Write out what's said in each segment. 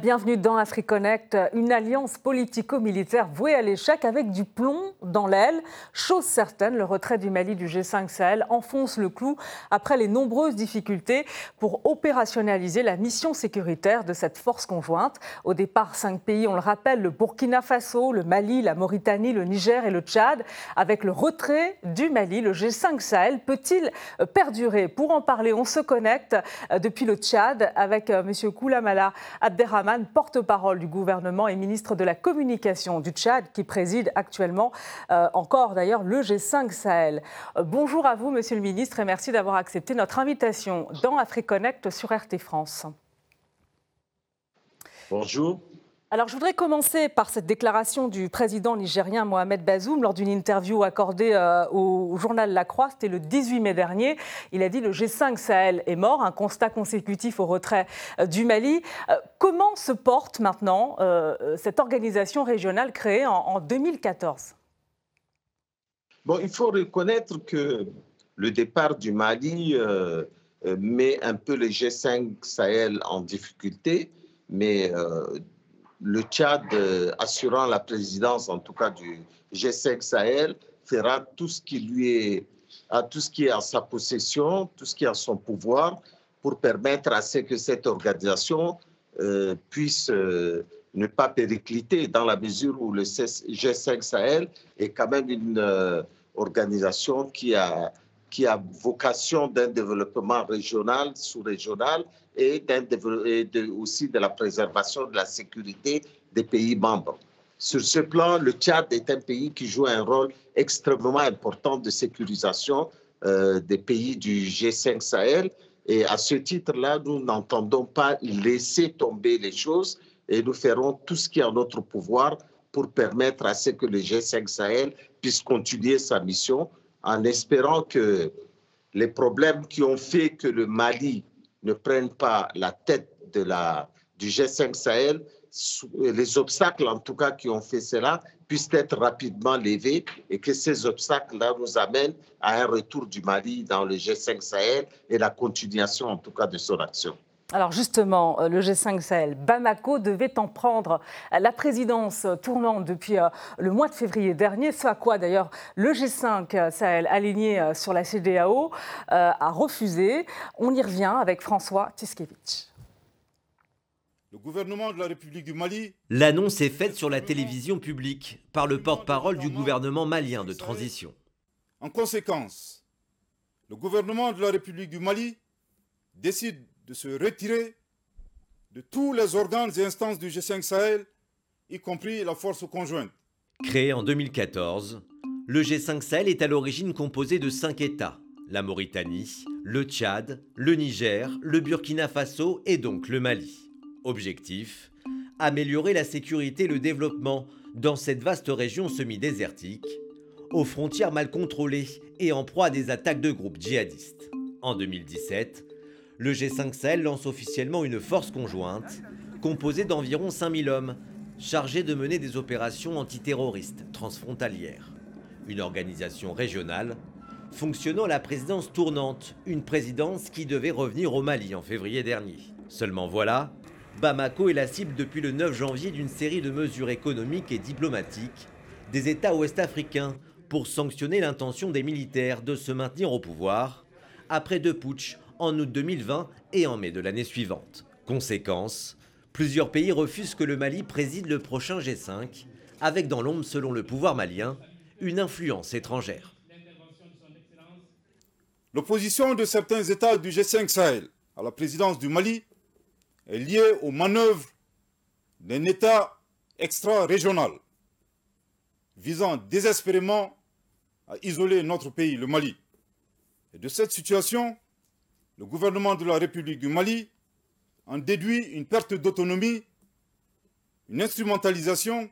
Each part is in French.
Bienvenue dans AfriConnect, une alliance politico-militaire vouée à l'échec avec du plomb dans l'aile. Chose certaine, le retrait du Mali du G5 Sahel enfonce le clou après les nombreuses difficultés pour opérationnaliser la mission sécuritaire de cette force conjointe. Au départ, cinq pays, on le rappelle, le Burkina Faso, le Mali, la Mauritanie, le Niger et le Tchad. Avec le retrait du Mali, le G5 Sahel peut-il perdurer? Pour en parler, on se connecte depuis le Tchad avec euh, M. Koulamala Abderrahmane Rahman, porte-parole du gouvernement et ministre de la Communication du Tchad, qui préside actuellement euh, encore d'ailleurs le G5 Sahel. Euh, bonjour à vous, monsieur le ministre, et merci d'avoir accepté notre invitation dans AfriConnect sur RT France. Bonjour. Alors, je voudrais commencer par cette déclaration du président nigérien Mohamed Bazoum lors d'une interview accordée euh, au journal La Croix. C'était le 18 mai dernier. Il a dit le G5 Sahel est mort, un constat consécutif au retrait euh, du Mali. Euh, comment se porte maintenant cette organisation régionale créée en, 2014 Bon, il faut reconnaître que le départ du Mali met un peu le G5 Sahel en difficulté, mais le Tchad, euh, assurant la présidence, en tout cas du G5 Sahel, fera tout ce qui lui est, à tout ce qui est en sa possession, tout ce qui est en son pouvoir, pour permettre à ce que cette organisation euh, puisse euh, ne pas péricliter, dans la mesure où le G5 Sahel est quand même une organisation qui a qui a vocation d'un développement régional, sous-régional et, aussi de la préservation de la sécurité des pays membres. Sur ce plan, le Tchad est un pays qui joue un rôle extrêmement important de sécurisation euh, des pays du G5 Sahel. Et à ce titre-là, nous n'entendons pas laisser tomber les choses et nous ferons tout ce qui est en notre pouvoir pour permettre à ce que le G5 Sahel puisse continuer sa mission en espérant que les problèmes qui ont fait que le Mali ne prenne pas la tête du G5 Sahel, les obstacles en tout cas qui ont fait cela, puissent être rapidement levés et que ces obstacles-là nous amènent à un retour du Mali dans le G5 Sahel et la continuation en tout cas de son action. Alors justement, euh, le G5 Sahel, Bamako devait en prendre la présidence tournante depuis euh, le mois de février dernier, ce à quoi d'ailleurs le G5 Sahel, aligné euh, sur la CDAO, a refusé. On y revient avec François Tiskevich. Le gouvernement de la République du Mali. L'annonce est faite sur la télévision publique par le porte-parole du gouvernement malien de transition. En conséquence, le gouvernement de la République du Mali décide de se retirer de tous les organes et instances du G5 Sahel, y compris la force conjointe. Créé en 2014, le G5 Sahel est à l'origine composé de cinq États la Mauritanie, le Tchad, le Niger, le Burkina Faso et donc le Mali. Objectif améliorer la sécurité et le développement dans cette vaste région semi-désertique, aux frontières mal contrôlées et en proie à des attaques de groupes djihadistes. En 2017, le G5 Sahel lance officiellement une force conjointe composée d'environ 5000 hommes chargés de mener des opérations antiterroristes transfrontalières. Une organisation régionale fonctionnant à la présidence tournante, une présidence qui devait revenir au Mali en février dernier. Seulement voilà, Bamako est la cible depuis le 9 janvier d'une série de mesures économiques et diplomatiques des États ouest-africains pour sanctionner l'intention des militaires de se maintenir au pouvoir après deux putschs en août 2020 et en mai de l'année suivante. Conséquence, plusieurs pays refusent que le Mali préside le prochain G5, avec dans l'ombre, selon le pouvoir malien, une influence étrangère. L'opposition de certains États du G5 Sahel à la présidence du Mali est liée aux manœuvres d'un État extra-régional visant désespérément à isoler notre pays, le Mali. Et de cette situation, le gouvernement de la République du Mali en déduit une perte d'autonomie, une instrumentalisation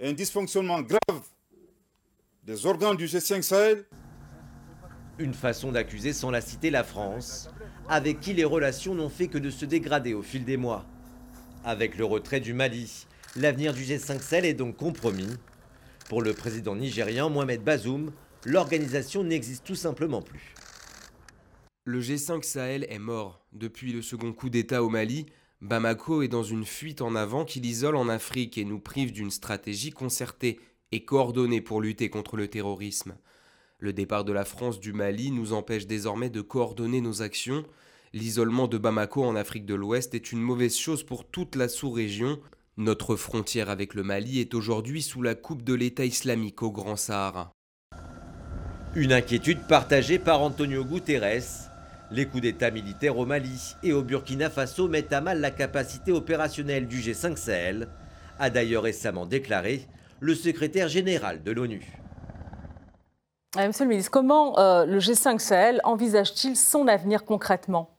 et un dysfonctionnement grave des organes du G5 Sahel. Une façon d'accuser sans la citer la France, avec qui les relations n'ont fait que de se dégrader au fil des mois. Avec le retrait du Mali, l'avenir du G5 Sahel est donc compromis. Pour le président nigérien Mohamed Bazoum, l'organisation n'existe tout simplement plus. Le G5 Sahel est mort. Depuis le second coup d'État au Mali, Bamako est dans une fuite en avant qui l'isole en Afrique et nous prive d'une stratégie concertée et coordonnée pour lutter contre le terrorisme. Le départ de la France du Mali nous empêche désormais de coordonner nos actions. L'isolement de Bamako en Afrique de l'Ouest est une mauvaise chose pour toute la sous-région. Notre frontière avec le Mali est aujourd'hui sous la coupe de l'État islamique au Grand Sahara. Une inquiétude partagée par Antonio Guterres, les coups d'État militaires au Mali et au Burkina Faso mettent à mal la capacité opérationnelle du G5 Sahel, a d'ailleurs récemment déclaré le secrétaire général de l'ONU. Monsieur le ministre, comment euh, le G5 Sahel envisage-t-il son avenir concrètement?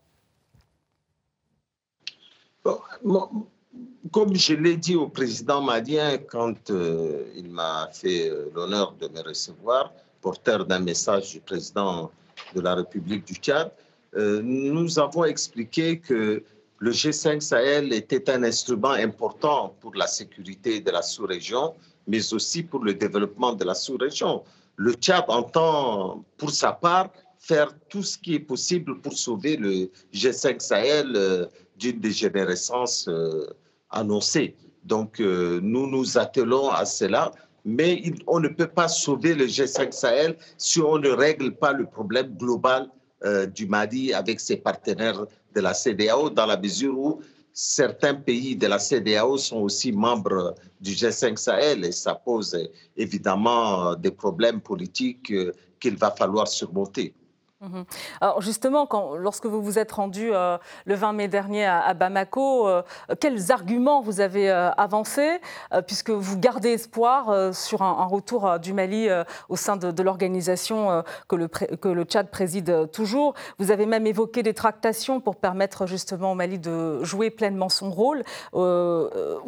Comme je l'ai dit au président malien quand euh, il m'a fait euh, l'honneur de me recevoir, porteur d'un message du président de la République du Tchad, euh, nous avons expliqué que le G5 Sahel était un instrument important pour la sécurité de la sous-région, mais aussi pour le développement de la sous-région. Le Tchad entend, pour sa part, faire tout ce qui est possible pour sauver le G5 Sahel euh, d'une dégénérescence euh, annoncée. Donc, nous nous attelons à cela, mais on ne peut pas sauver le G5 Sahel si on ne règle pas le problème global euh, du Mali avec ses partenaires de la CDAO, dans la mesure où certains pays de la CDAO sont aussi membres du G5 Sahel et ça pose évidemment des problèmes politiques euh, qu'il va falloir surmonter. Mhm. Alors justement, lorsque vous vous êtes rendu euh, le 20 mai dernier à, Bamako, euh, quels arguments vous avez euh, avancés, puisque vous gardez espoir sur un, retour du Mali au sein de, l'organisation que le, que, le, Tchad préside toujours Vous avez même évoqué des tractations pour permettre justement au Mali de jouer pleinement son rôle. où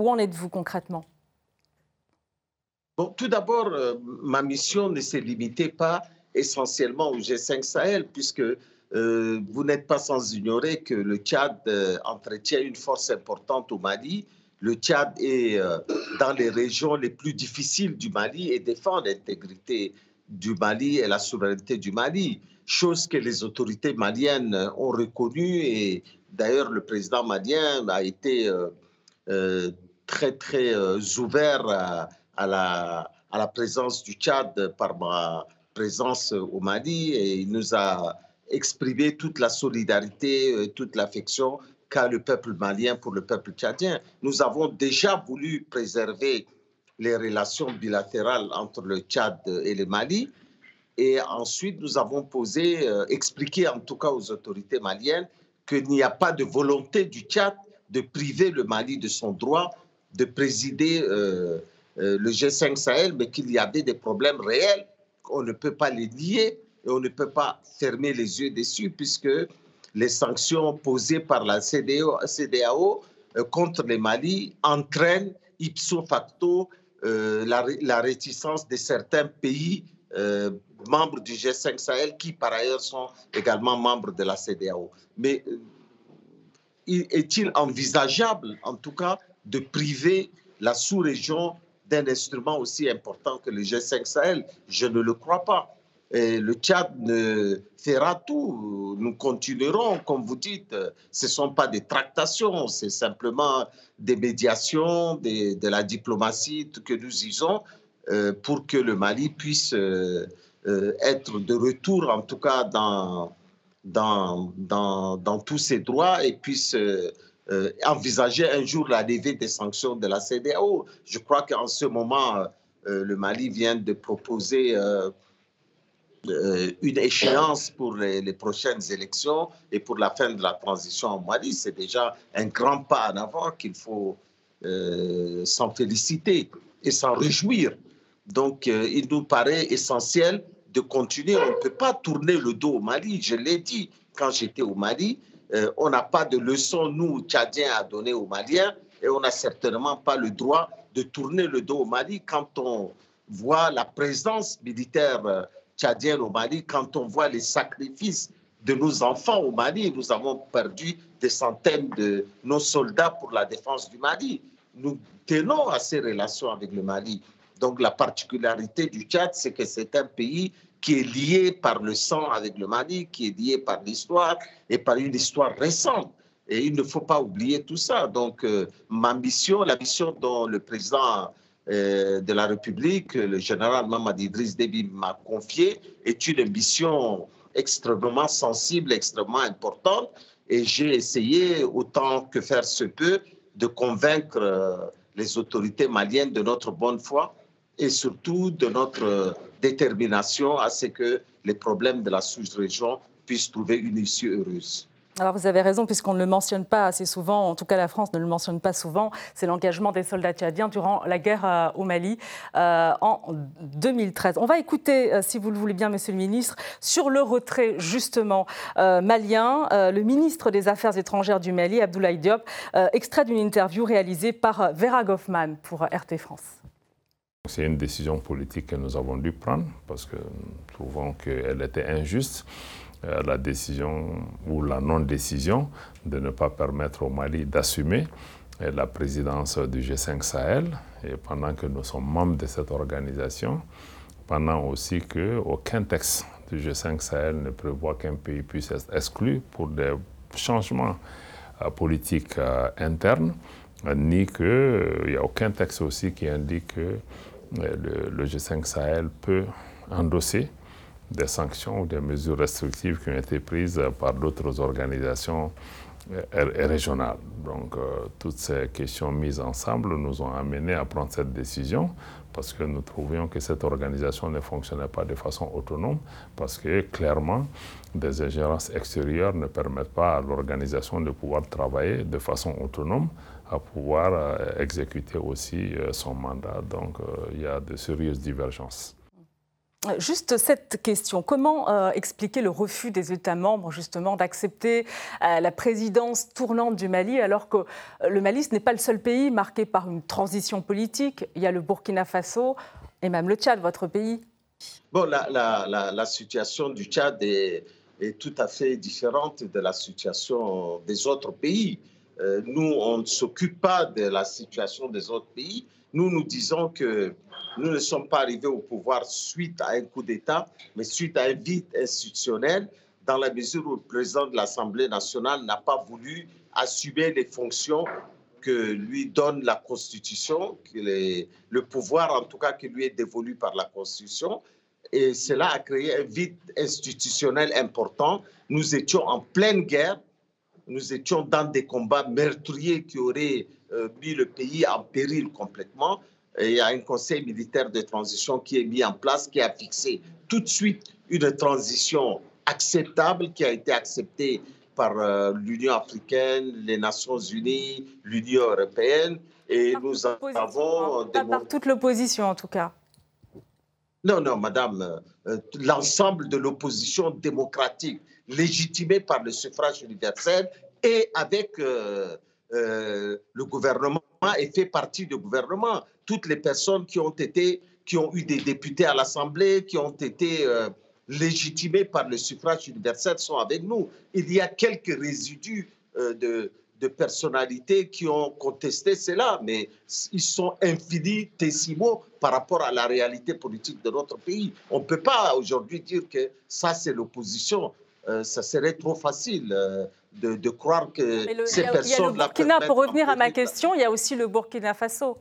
en êtes-vous concrètement? Bon, Tout d'abord, ma mission ne s'est limitée pas essentiellement au G5 Sahel, puisque euh, vous n'êtes pas sans ignorer que le Tchad euh, entretient une force importante au Mali. Le Tchad est euh, dans les régions les plus difficiles du Mali et défend l'intégrité du Mali et la souveraineté du Mali, chose que les autorités maliennes ont reconnue et d'ailleurs le président malien a été très très ouvert à, la, à la présence du Tchad par ma présence au Mali et il nous a exprimé toute la solidarité, euh, toute l'affection qu'a le peuple malien pour le peuple tchadien. Nous avons déjà voulu préserver les relations bilatérales entre le Tchad et le Mali. Et ensuite, nous avons posé, euh, expliqué en tout cas aux autorités maliennes qu'il n'y a pas de volonté du Tchad de priver le Mali de son droit de présider euh, le G5 Sahel, mais qu'il y avait des problèmes réels on ne peut pas les nier et on ne peut pas fermer les yeux dessus puisque les sanctions posées par la CDAO, euh, contre le Mali entraînent ipso facto euh, la, réticence de certains pays euh, membres du G5 Sahel qui par ailleurs sont également membres de la CDAO. Mais est-il envisageable en tout cas de priver la sous-région d'un instrument aussi important que le G5 Sahel Je ne le crois pas. Le Tchad ne fera tout. Nous continuerons, comme vous dites. Ce ne sont pas des tractations, c'est simplement des médiations, de la diplomatie que nous usons euh, pour que le Mali puisse euh, euh, être de retour, en tout cas, dans, dans, tous ses droits et puisse euh, envisager un jour la levée des sanctions de la CDAO. Je crois qu'en ce moment, euh, le Mali vient de proposer euh, une échéance pour les, prochaines élections et pour la fin de la transition en Mali. C'est déjà un grand pas en avant qu'il faut s'en féliciter et s'en réjouir. Donc, il nous paraît essentiel de continuer. On ne peut pas tourner le dos au Mali. Je l'ai dit quand j'étais au Mali. Euh, on n'a pas de leçon, nous, Tchadiens, à donner aux Maliens et on n'a certainement pas le droit de tourner le dos au Mali quand on voit la présence militaire euh, tchadienne au Mali, quand on voit les sacrifices de nos enfants au Mali. Nous avons perdu des centaines de nos soldats pour la défense du Mali. Nous tenons à ces relations avec le Mali. Donc la particularité du Tchad, c'est que c'est un pays qui est lié par le sang avec le Mali, qui est lié par l'histoire et par une histoire récente. Et il ne faut pas oublier tout ça. Donc, ma mission, la mission dont le président de la République, le général Mamadi Idriss Déby m'a confiée, est une mission extrêmement sensible, extrêmement importante. Et j'ai essayé, autant que faire se peut, de convaincre euh, les autorités maliennes de notre bonne foi et surtout de notre détermination à ce que les problèmes de la sous-région puissent trouver une issue heureuse. Alors vous avez raison, puisqu'on ne le mentionne pas assez souvent, en tout cas la France ne le mentionne pas souvent, c'est l'engagement des soldats tchadiens durant la guerre euh, au Mali euh, en 2013. On va écouter, euh, si vous le voulez bien, Monsieur le Ministre, sur le retrait justement malien, le ministre des Affaires étrangères du Mali, Abdoulaye Diop, extrait d'une interview réalisée par Vera Goffman pour RT France. C'est une décision politique que nous avons dû prendre parce que nous trouvons qu'elle était injuste. Euh, la décision ou la non-décision de ne pas permettre au Mali d'assumer euh, la présidence du G5 Sahel, et pendant que nous sommes membres de cette organisation, pendant aussi qu'aucun texte du G5 Sahel ne prévoit qu'un pays puisse être exclu pour des changements euh, politiques internes, ni qu'il n'y a aucun texte aussi qui indique que le, le G5 Sahel peut endosser des sanctions ou des mesures restrictives qui ont été prises par d'autres organisations euh, régionales. Donc, euh, toutes ces questions mises ensemble nous ont amenés à prendre cette décision parce que nous trouvions que cette organisation ne fonctionnait pas de façon autonome, parce que clairement, des ingérences extérieures ne permettent pas à l'organisation de pouvoir travailler de façon autonome, à pouvoir euh, exécuter aussi son mandat. Donc, il y a de sérieuses divergences. Juste cette question, comment euh, expliquer le refus des États membres justement d'accepter euh, la présidence tournante du Mali alors que euh, le Mali ce n'est pas le seul pays marqué par une transition politique, il y a le Burkina Faso et même le Tchad, votre pays Bon, la, situation du Tchad est, est, tout à fait différente de la situation des autres pays. Nous, on ne s'occupe pas de la situation des autres pays. Nous, nous disons que nous ne sommes pas arrivés au pouvoir suite à un coup d'État, mais suite à un vide institutionnel, dans la mesure où le président de l'Assemblée nationale n'a pas voulu assumer les fonctions que lui donne la Constitution, que le pouvoir en tout cas qui lui est dévolu par la Constitution. Et cela a créé un vide institutionnel important. Nous étions en pleine guerre, nous étions dans des combats meurtriers qui auraient euh, mis le pays en péril complètement il y a un conseil militaire de transition qui est mis en place, qui a fixé tout de suite une transition acceptable qui a été acceptée par euh, l'Union africaine, les Nations unies, l'Union européenne. Et nous avons... Hein. Pas par toute l'opposition en tout cas. Non, non, madame, euh, l'ensemble de l'opposition démocratique légitimée par le suffrage universel et avec euh, le gouvernement et fait partie du gouvernement toutes les personnes qui ont été, qui ont eu des députés à l'Assemblée, qui ont été euh, légitimés par le suffrage universel sont avec nous. Il y a quelques résidus euh, de, de personnalités qui ont contesté cela, mais ils sont infinitésimaux par rapport à la réalité politique de notre pays. On ne peut pas aujourd'hui dire que ça, c'est l'opposition. Euh, ça serait trop facile de, de, croire que ces personnes... Il y a le Burkina, pour revenir à ma question, il y a aussi le Burkina Faso.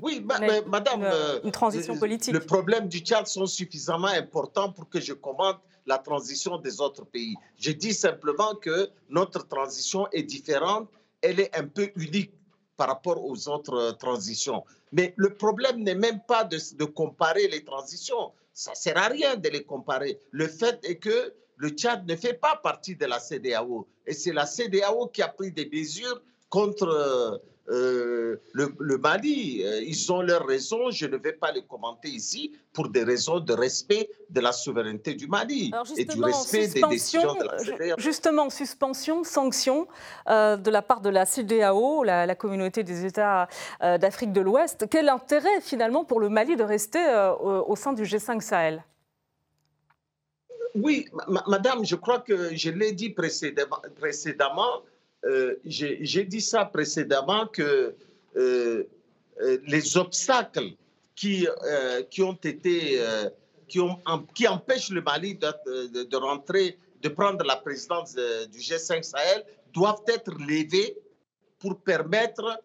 Oui, madame, euh, une, transition politique. Le problème du Tchad sont suffisamment importants pour que je commente la transition des autres pays. Je dis simplement que notre transition est différente, elle est un peu unique par rapport aux autres euh, transitions. Mais le problème n'est même pas de, comparer les transitions. Ça ne sert à rien de les comparer. Le fait est que le Tchad ne fait pas partie de la CDAO. Et c'est la CDAO qui a pris des mesures contre euh, le, Mali. Euh, ils ont leurs raisons, je ne vais pas les commenter ici, pour des raisons de respect de la souveraineté du Mali et du respect des décisions de la CDAO. Justement, suspension, sanction euh, de la part de la CDAO, la, communauté des États d'Afrique de l'Ouest. Quel intérêt finalement pour le Mali de rester au, sein du G5 Sahel? Oui, madame, je crois que je l'ai dit précédemment, précédemment euh, j'ai dit ça précédemment que euh, euh, les obstacles qui, qui ont été, qui, ont, qui empêchent le Mali de, de, rentrer, de prendre la présidence du G5 Sahel doivent être levées pour permettre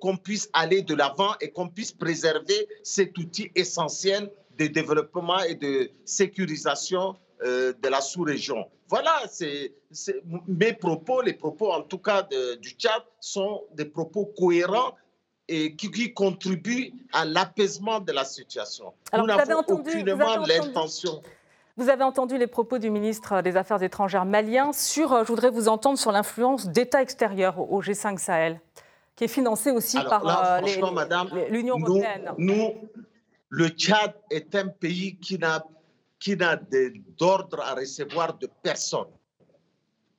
qu'on puisse aller de l'avant et qu'on puisse préserver cet outil essentiel de développement et de sécurisation euh, de la sous-région. Voilà, c'est mes propos, les propos en tout cas du Tchad sont des propos cohérents et qui, contribuent à l'apaisement de la situation. Alors, Nous n'avons aucunement l'intention. Vous avez entendu les propos du ministre des Affaires étrangères malien sur, euh, je voudrais vous entendre sur l'influence d'États extérieurs au G5 Sahel, qui est financé aussi par euh, l'Union européenne. Nous, le Tchad est un pays qui n'a qui n'a d'ordre à recevoir de personne.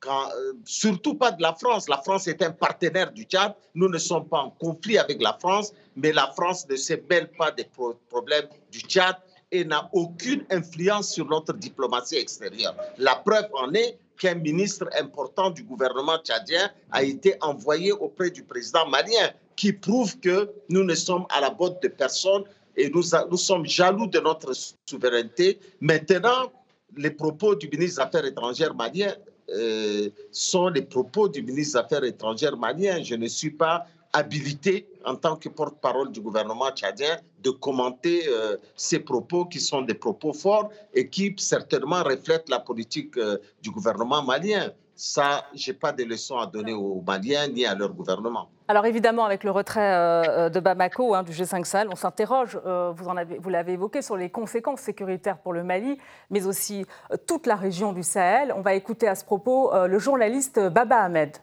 Euh, surtout pas de la France. La France est un partenaire du Tchad. Nous ne sommes pas en conflit avec la France, mais la France ne se mêle pas des problèmes du Tchad et n'a aucune influence sur notre diplomatie extérieure. La preuve en est qu'un ministre important du gouvernement tchadien a été envoyé auprès du président malien, qui prouve que nous ne sommes à la botte de personne et nous, sommes jaloux de notre souveraineté. Maintenant, les propos du ministre des Affaires étrangères malien euh, sont les propos du ministre des Affaires étrangères malien. Je ne suis pas habilité en tant que porte-parole du gouvernement tchadien de commenter euh, ces propos qui sont des propos forts et qui certainement reflètent la politique euh, du gouvernement malien. Ça, je n'ai pas de leçons à donner aux Maliens ni à leur gouvernement. Alors évidemment, avec le retrait euh, de Bamako hein, du G5 Sahel, on s'interroge, vous, vous l'avez évoqué, sur les conséquences sécuritaires pour le Mali, mais aussi toute la région du Sahel. On va écouter à ce propos le journaliste Baba Ahmed.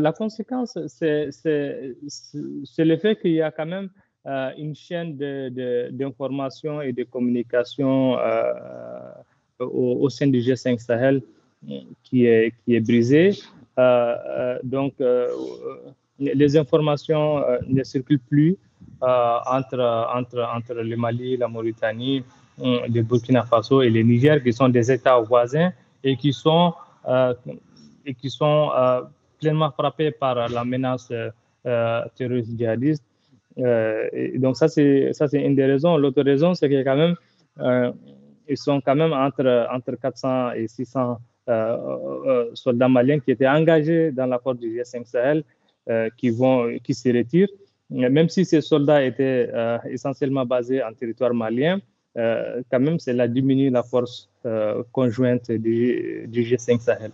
La conséquence, c'est le fait qu'il y a quand même euh, une chaîne d'information et de communication euh, au, sein du G5 Sahel qui est, qui est brisée. Euh, donc, les informations ne circulent plus entre, entre, entre le Mali, la Mauritanie, le Burkina Faso et le Niger, qui sont des États voisins et qui sont, et qui sont pleinement frappé par la menace euh, terroriste djihadiste. Euh, et donc ça, c'est une des raisons. L'autre raison, c'est qu'il quand même, euh, ils sont quand même entre, entre 400 et 600 soldats maliens qui étaient engagés dans la force du G5 Sahel, qui, vont, qui se retirent. Même si ces soldats étaient essentiellement basés en territoire malien, quand même, cela diminue la force conjointe du, du G5 Sahel.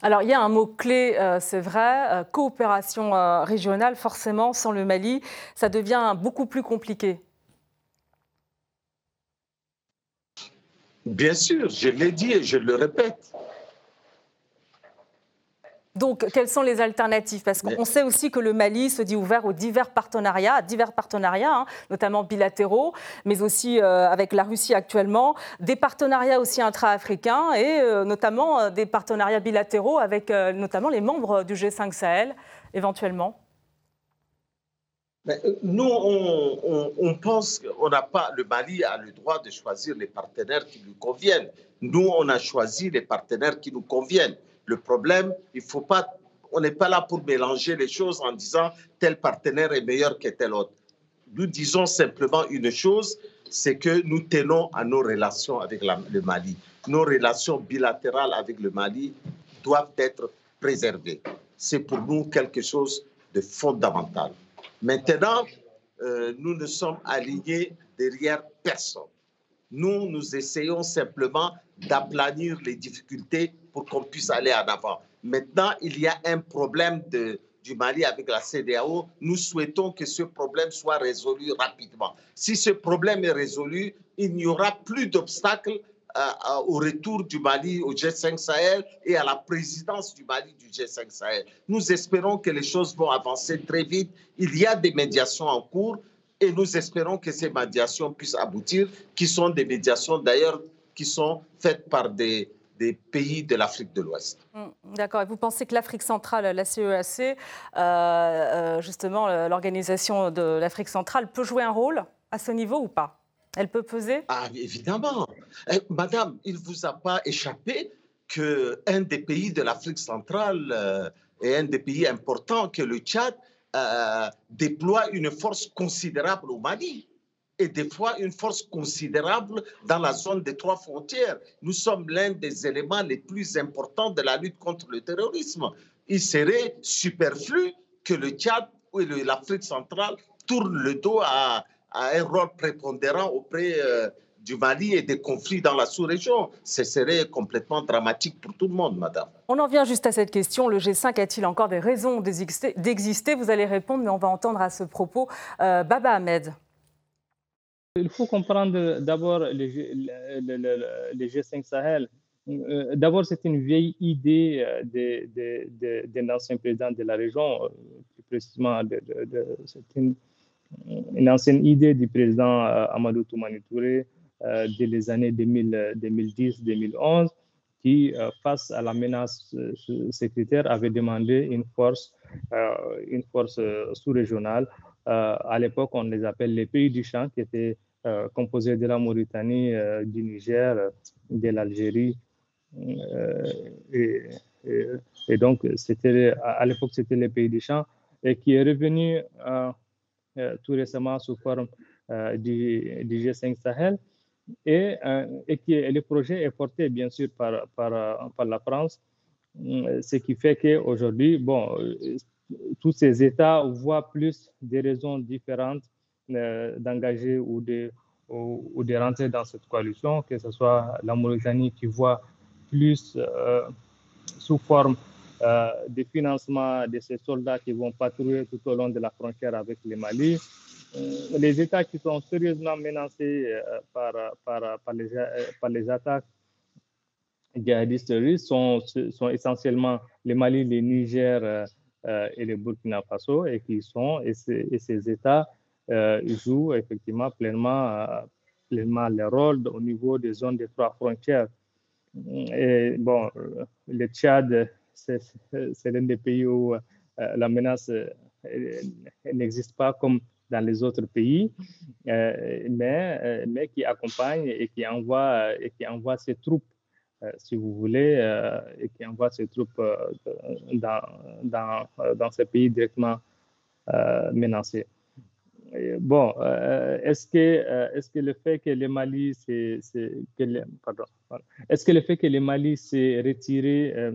Alors il y a un mot-clé, euh, c'est vrai, euh, coopération euh, régionale, forcément, sans le Mali, ça devient beaucoup plus compliqué. Bien sûr, je l'ai dit et je le répète. Donc, quelles sont les alternatives? Parce qu'on sait aussi que le Mali se dit ouvert aux divers partenariats, divers partenariats, hein, notamment bilatéraux, mais aussi euh, avec la Russie actuellement, des partenariats aussi intra-africains et euh, notamment euh, des partenariats bilatéraux avec notamment les membres du G5 Sahel, éventuellement. Nous, on, on pense qu'on n'a pas, le Mali a le droit de choisir les partenaires qui lui conviennent. Nous, on a choisi les partenaires qui nous conviennent. Le problème, il faut pas, on n'est pas là pour mélanger les choses en disant tel partenaire est meilleur que tel autre. Nous disons simplement une chose, c'est que nous tenons à nos relations avec le Mali. Nos relations bilatérales avec le Mali doivent être préservées. C'est pour nous quelque chose de fondamental. Maintenant, euh, nous ne sommes alignés derrière personne. Nous, nous essayons simplement d'aplanir les difficultés pour qu'on puisse aller en avant. Maintenant, il y a un problème du Mali avec la CDAO. Nous souhaitons que ce problème soit résolu rapidement. Si ce problème est résolu, il n'y aura plus d'obstacles euh, euh, au retour du Mali au G5 Sahel et à la présidence du Mali du G5 Sahel. Nous espérons que les choses vont avancer très vite. Il y a des médiations en cours et nous espérons que ces médiations puissent aboutir, qui sont des médiations d'ailleurs qui sont faites par des, pays de l'Afrique de l'Ouest. Hum, d'accord. Et vous pensez que l'Afrique centrale, la CEAC, e euh, justement, l'organisation de l'Afrique centrale, peut jouer un rôle à ce niveau ou pas? Elle peut peser? Ah, évidemment. Eh, madame, il ne vous a pas échappé qu'un des pays de l'Afrique centrale euh, et un des pays importants que le Tchad déploie une force considérable au Mali. et des fois une force considérable dans la zone des trois frontières. Nous sommes l'un des éléments les plus importants de la lutte contre le terrorisme. Il serait superflu que le Tchad ou l'Afrique centrale tournent le dos à, un rôle prépondérant auprès euh, du Mali et des conflits dans la sous-région. Ce serait complètement dramatique pour tout le monde, madame. On en vient juste à cette question. Le G5 a-t-il encore des raisons d'exister Vous allez répondre, mais on va entendre à ce propos euh, Baba Ahmed. Il faut comprendre d'abord les, G5 Sahel. Euh, d'abord, c'est une vieille idée euh, d'un ancien président de la région, plus précisément, c'est une, ancienne idée du président Amadou Toumani Touré dès les années 2010-2011, qui, face à la menace sécuritaire, avait demandé une force, une force sous-régionale. à l'époque, on les appelle les pays du champ, qui étaient euh, composé de la Mauritanie, euh, du Niger, de l'Algérie. Euh, et, donc, c'était, à l'époque, c'était les pays du champ et qui est revenu tout récemment sous forme du, G5 Sahel. Et, et, qui, le projet est porté bien sûr par, par, par la France, ce qui fait qu'aujourd'hui, bon, tous ces États voient plus des raisons différentes euh, d'engager ou de, ou, de rentrer dans cette coalition, que ce soit la Mauritanie qui voit plus euh, sous forme euh, de financement de ces soldats qui vont patrouiller tout au long de la frontière avec le Mali. les États qui sont sérieusement menacés par, par, par, les, par les attaques djihadistes russes sont, sont essentiellement le Mali, le Niger et le Burkina Faso, et qui sont, et et ces États euh, jouent effectivement pleinement, euh, pleinement le rôle au niveau des zones des trois frontières. Et bon, euh, le Tchad, c'est l'un des pays où la menace n'existe pas comme dans les autres pays, mais, mais qui accompagne et qui envoie, et qui envoie ses troupes, si vous voulez, et qui envoie ses troupes dans, dans, dans ces pays directement menacés. Bon, euh, est-ce que, euh, est-ce que le fait que le Mali c'est, pardon, est-ce que le fait que le Mali s'est retiré, euh,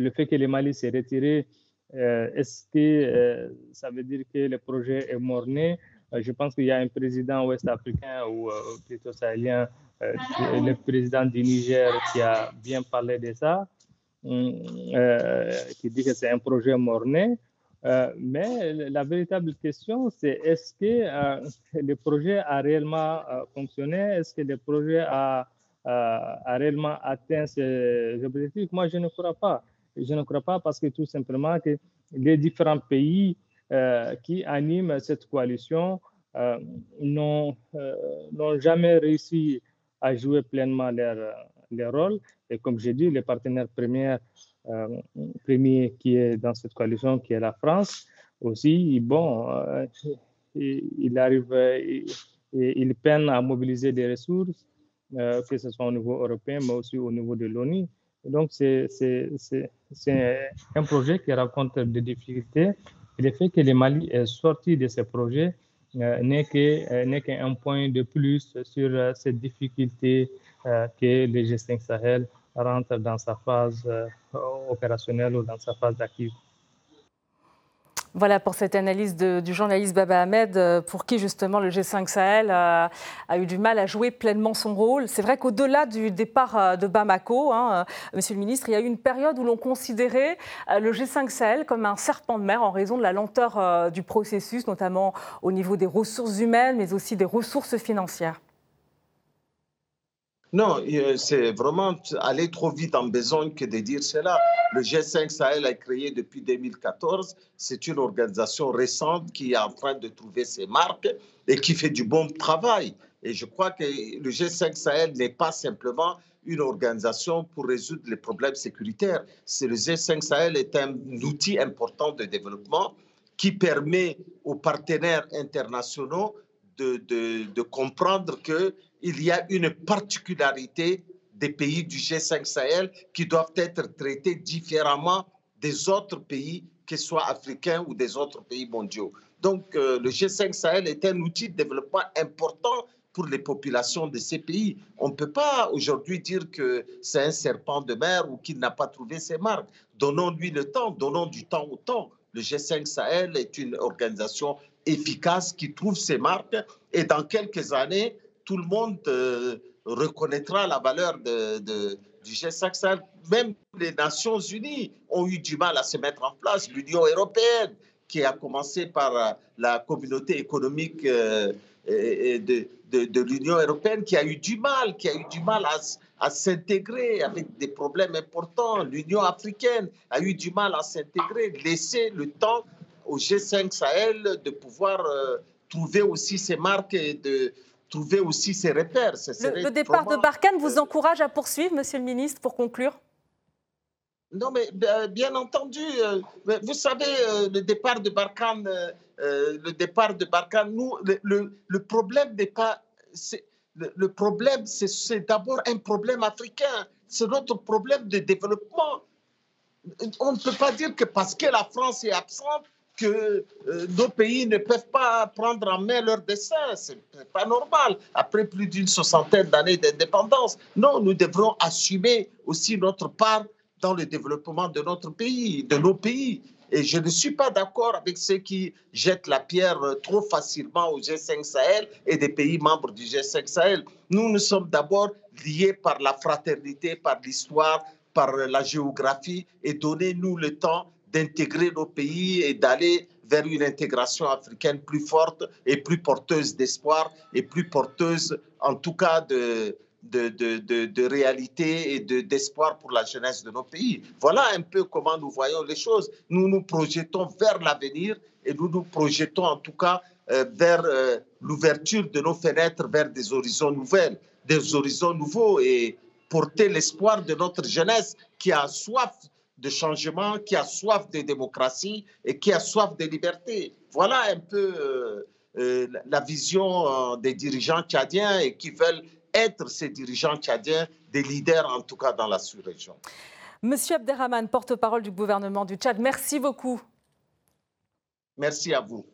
le fait que le Mali s'est retiré, est-ce que ça veut dire que le projet est mort-né Je pense qu'il y a un président ouest-africain ou plutôt sahélien, le président du Niger, qui a bien parlé de ça, qui dit que c'est un projet mort-né. Euh, mais la véritable question, c'est est-ce que euh, le projet a réellement euh, fonctionné? Est-ce que le projet a, réellement atteint ses objectifs? Moi, je ne crois pas. Je ne crois pas parce que tout simplement que les différents pays qui animent cette coalition n'ont jamais réussi à jouer pleinement leur, rôle. Et comme j'ai dit, premiers euh, premier qui est dans cette coalition, qui est la France, aussi, bon, euh, il arrive, il, il, peine à mobiliser des ressources, euh, que ce soit au niveau européen, mais aussi au niveau de l'ONU. Donc, c'est un projet qui rencontre des difficultés. Le fait que le Mali est sorti de ce projet n'est qu'un point de plus sur cette difficulté que le G5 Sahel rentre dans sa phase euh, opérationnelle ou dans sa phase d'active. Voilà pour cette analyse du journaliste Baba Ahmed, euh, pour qui justement le G5 Sahel a, eu du mal à jouer pleinement son rôle. C'est vrai qu'au-delà du départ euh, de Bamako, hein, Monsieur le Ministre, il y a eu une période où l'on considérait le G5 Sahel comme un serpent de mer en raison de la lenteur du processus, notamment au niveau des ressources humaines, mais aussi des ressources financières. Non, euh, c'est vraiment aller trop vite en besogne que de dire cela. Le G5 Sahel a créé depuis 2014. C'est une organisation récente qui est en train de trouver ses marques et qui fait du bon travail. Et je crois que le G5 Sahel n'est pas simplement une organisation pour résoudre les problèmes sécuritaires. C'est le G5 Sahel est un outil important de développement qui permet aux partenaires internationaux de comprendre que il y a une particularité des pays du G5 Sahel qui doivent être traités différemment des autres pays, qu'ils soient africains ou des autres pays mondiaux. Donc le G5 Sahel est un outil de développement important pour les populations de ces pays. On ne peut pas aujourd'hui dire que c'est un serpent de mer ou qu'il n'a pas trouvé ses marques. Donnons-lui le temps, donnons du temps au temps. Le G5 Sahel est une organisation efficace qui trouve ses marques et dans quelques années, tout le monde euh, reconnaîtra la valeur du G5 Sahel. Même les Nations Unies ont eu du mal à se mettre en place. L'Union européenne, qui a commencé par euh, la communauté économique euh, de, l'Union européenne, qui a eu du mal, qui a eu du mal à, s'intégrer avec des problèmes importants. L'Union africaine a eu du mal à s'intégrer, laisser le temps au G5 Sahel de pouvoir trouver aussi ses marques de, trouver aussi ses repères. Le, départ de Barkhane vous encourage à poursuivre, Monsieur le Ministre, pour conclure? Non, mais euh, bien entendu, euh, vous savez, euh, le départ de Barkhane, le départ de Barkhane, nous, le, le problème n'est pas, le, problème, c'est d'abord un problème africain. C'est notre problème de développement. On ne peut pas dire que parce que la France est absente, que euh, nos pays ne peuvent pas prendre en main leur destin. Ce n'est pas normal. Après plus d'une soixantaine d'années d'indépendance, non, nous devrons assumer aussi notre part dans le développement de notre pays, de nos pays. Et je ne suis pas d'accord avec ceux qui jettent la pierre trop facilement au G5 Sahel et des pays membres du G5 Sahel. Nous, nous sommes d'abord liés par la fraternité, par l'histoire, par la géographie et donnez-nous le temps d'intégrer nos pays et d'aller vers une intégration africaine plus forte et plus porteuse d'espoir et plus porteuse en tout cas de, de, de, de, réalité et d'espoir pour la jeunesse de nos pays. Voilà un peu comment nous voyons les choses. Nous nous projetons vers l'avenir et nous nous projetons en tout cas euh, vers euh, l'ouverture de nos fenêtres vers des horizons nouvelles, des horizons nouveaux et porter l'espoir de notre jeunesse qui a soif de changement, qui a soif de démocratie et qui a soif de liberté. Voilà un peu euh, euh, la vision euh, des dirigeants tchadiens et qui veulent être ces dirigeants tchadiens des leaders, en tout cas dans la sous-région. Monsieur Abderrahman, porte-parole du gouvernement du Tchad, merci beaucoup. Merci à vous.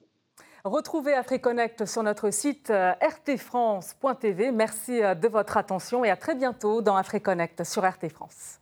Retrouvez AfriConnect sur notre site rtfrance.tv. Merci de votre attention et à très bientôt dans AfriConnect sur RT France.